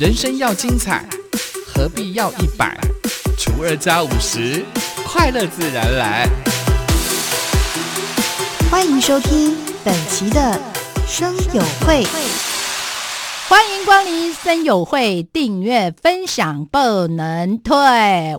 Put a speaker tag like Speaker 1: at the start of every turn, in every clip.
Speaker 1: 人生要精彩，何必要一百除二加五十？快乐自然来。
Speaker 2: 欢迎收听本期的生友会，
Speaker 3: 欢迎光临生友会，订阅分享不能退。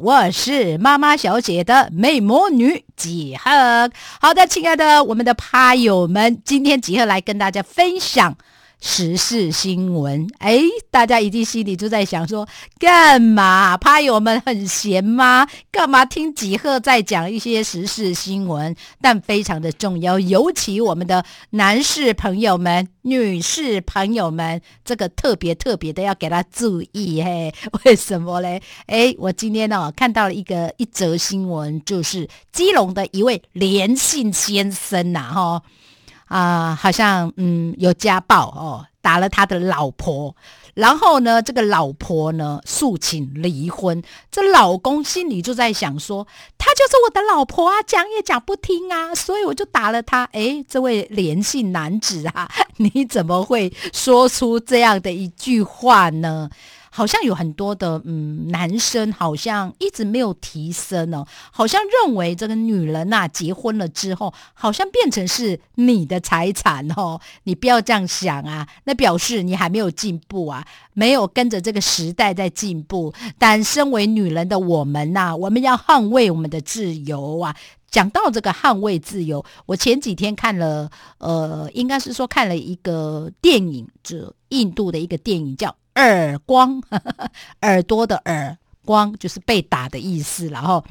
Speaker 3: 我是妈妈小姐的美魔女几何。好的，亲爱的我们的趴友们，今天几何来跟大家分享。时事新闻，哎，大家一定心里就在想说，干嘛？趴友们很闲吗？干嘛听几鹤在讲一些时事新闻？但非常的重要，尤其我们的男士朋友们、女士朋友们，这个特别特别的要给他注意嘿。为什么嘞？哎，我今天呢看到了一个一则新闻，就是基隆的一位连姓先生呐，哈。啊，好像嗯有家暴哦，打了他的老婆，然后呢，这个老婆呢诉请离婚，这老公心里就在想说，她就是我的老婆啊，讲也讲不听啊，所以我就打了她。哎，这位连姓男子啊，你怎么会说出这样的一句话呢？好像有很多的嗯男生好像一直没有提升哦，好像认为这个女人呐结婚了之后，好像变成是你的财产哦。你不要这样想啊，那表示你还没有进步啊，没有跟着这个时代在进步。但身为女人的我们呐，我们要捍卫我们的自由啊。讲到这个捍卫自由，我前几天看了呃，应该是说看了一个电影，这印度的一个电影叫。耳光，耳朵的耳光就是被打的意思。然后，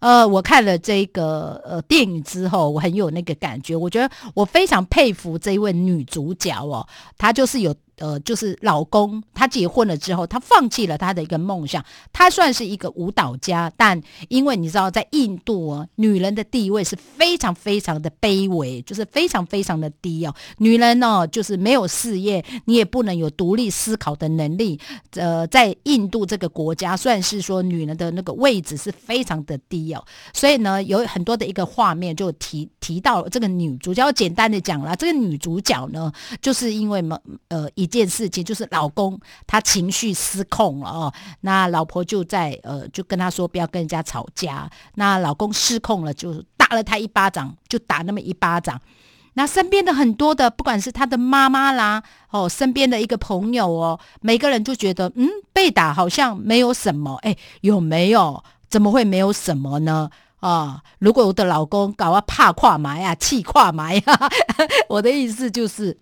Speaker 3: 呃，我看了这个呃电影之后，我很有那个感觉。我觉得我非常佩服这一位女主角哦，她就是有。呃，就是老公他结婚了之后，他放弃了他的一个梦想。他算是一个舞蹈家，但因为你知道，在印度啊，女人的地位是非常非常的卑微，就是非常非常的低哦。女人呢，就是没有事业，你也不能有独立思考的能力。呃，在印度这个国家，算是说女人的那个位置是非常的低哦。所以呢，有很多的一个画面就提提到这个女主角。简单的讲了，这个女主角呢，就是因为嘛，呃，一。件事情就是老公他情绪失控了哦，那老婆就在呃就跟他说不要跟人家吵架，那老公失控了就打了他一巴掌，就打那么一巴掌，那身边的很多的不管是他的妈妈啦哦，身边的一个朋友哦，每个人就觉得嗯被打好像没有什么，哎有没有？怎么会没有什么呢？啊，如果我的老公搞啊怕跨埋啊气跨埋啊，我的意思就是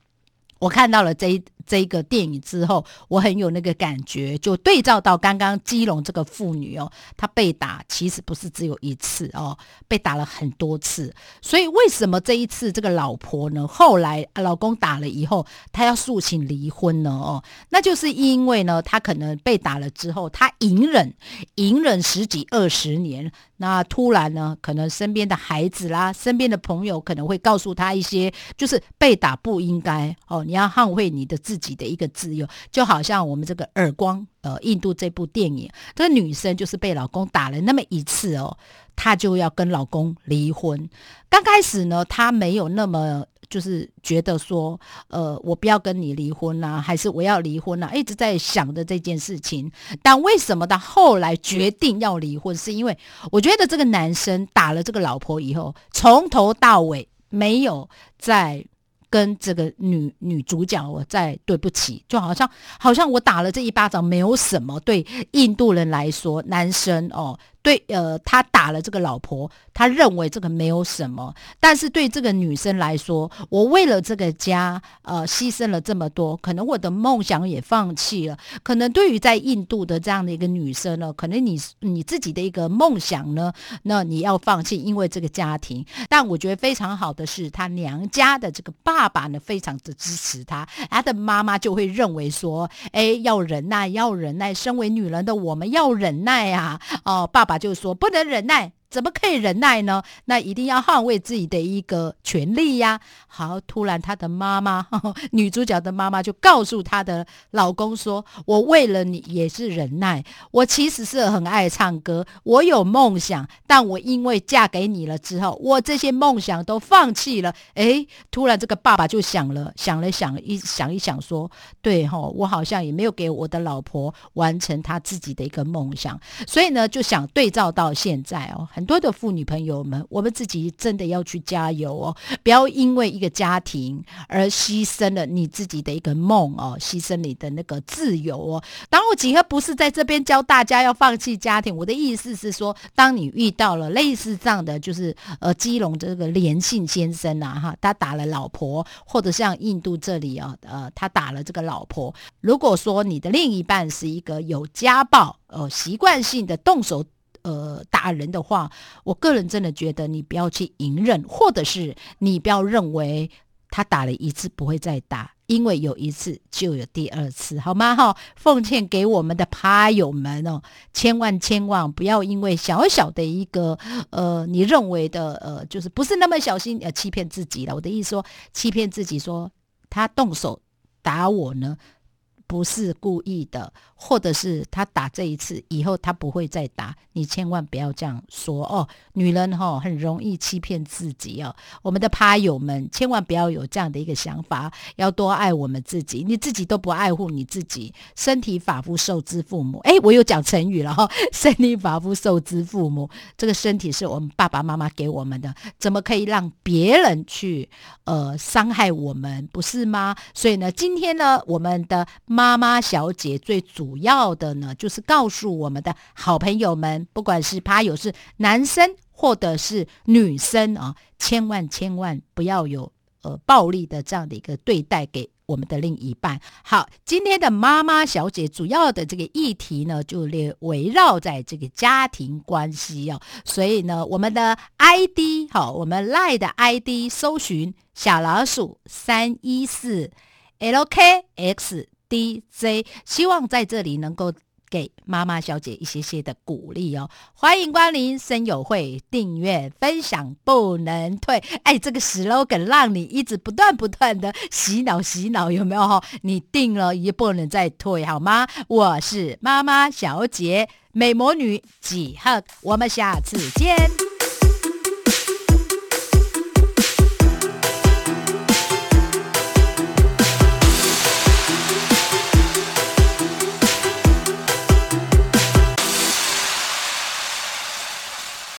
Speaker 3: 我看到了这一。这个电影之后，我很有那个感觉，就对照到刚刚基隆这个妇女哦，她被打其实不是只有一次哦，被打了很多次。所以为什么这一次这个老婆呢，后来老公打了以后，她要诉请离婚呢？哦，那就是因为呢，她可能被打了之后，她隐忍，隐忍十几二十年，那突然呢，可能身边的孩子啦，身边的朋友可能会告诉她一些，就是被打不应该哦，你要捍卫你的自。自己的一个自由，就好像我们这个耳光，呃，印度这部电影，这个女生就是被老公打了那么一次哦，她就要跟老公离婚。刚开始呢，她没有那么就是觉得说，呃，我不要跟你离婚啊，还是我要离婚啊，一直在想的这件事情。但为什么他后来决定要离婚？是因为我觉得这个男生打了这个老婆以后，从头到尾没有在。跟这个女女主角，我在对不起，就好像好像我打了这一巴掌没有什么，对印度人来说，男生哦。对，呃，他打了这个老婆，他认为这个没有什么，但是对这个女生来说，我为了这个家，呃，牺牲了这么多，可能我的梦想也放弃了，可能对于在印度的这样的一个女生呢，可能你你自己的一个梦想呢，那你要放弃，因为这个家庭。但我觉得非常好的是，她娘家的这个爸爸呢，非常的支持她，她的妈妈就会认为说，哎，要忍耐，要忍耐，身为女人的我们要忍耐啊，哦，爸爸。就说不能忍耐，怎么可以忍耐呢？那一定要捍卫自己的一个权利呀！好，突然她的妈妈，女主角的妈妈就告诉她的老公说：“我为了你也是忍耐。我其实是很爱唱歌，我有梦想，但我因为嫁给你了之后，我这些梦想都放弃了。”哎，突然这个爸爸就想了，想了想一想一想，说：“对哈，我好像也没有给我的老婆完成她自己的一个梦想，所以呢，就想对照到现在哦。”很多的妇女朋友们，我们自己真的要去加油哦！不要因为一个家庭而牺牲了你自己的一个梦哦，牺牲你的那个自由哦。当我几何不是在这边教大家要放弃家庭，我的意思是说，当你遇到了类似这样的，就是呃，基隆这个连姓先生啊，哈，他打了老婆，或者像印度这里啊，呃，他打了这个老婆。如果说你的另一半是一个有家暴，呃，习惯性的动手。呃，打人的话，我个人真的觉得你不要去隐忍，或者是你不要认为他打了一次不会再打，因为有一次就有第二次，好吗？哈，奉劝给我们的趴友们哦，千万千万不要因为小小的一个呃，你认为的呃，就是不是那么小心呃，欺骗自己了。我的意思说，欺骗自己说他动手打我呢。不是故意的，或者是他打这一次以后他不会再打，你千万不要这样说哦。女人哈很容易欺骗自己哦。我们的趴友们千万不要有这样的一个想法，要多爱我们自己。你自己都不爱护你自己，身体发肤受之父母。哎，我又讲成语了哈，身体发肤受之父母。这个身体是我们爸爸妈妈给我们的，怎么可以让别人去呃伤害我们，不是吗？所以呢，今天呢，我们的。妈妈小姐最主要的呢，就是告诉我们的好朋友们，不管是趴友是男生或者是女生啊，千万千万不要有呃暴力的这样的一个对待给我们的另一半。好，今天的妈妈小姐主要的这个议题呢，就列围绕在这个家庭关系哦。所以呢，我们的 ID 好，我们赖的 ID 搜寻小老鼠三一四 LKX。DJ，希望在这里能够给妈妈小姐一些些的鼓励哦。欢迎光临生友会，订阅分享不能退。哎，这个 slogan 让你一直不断不断的洗脑洗脑，有没有哈？你定了也不能再退，好吗？我是妈妈小姐，美魔女几何，我们下次见。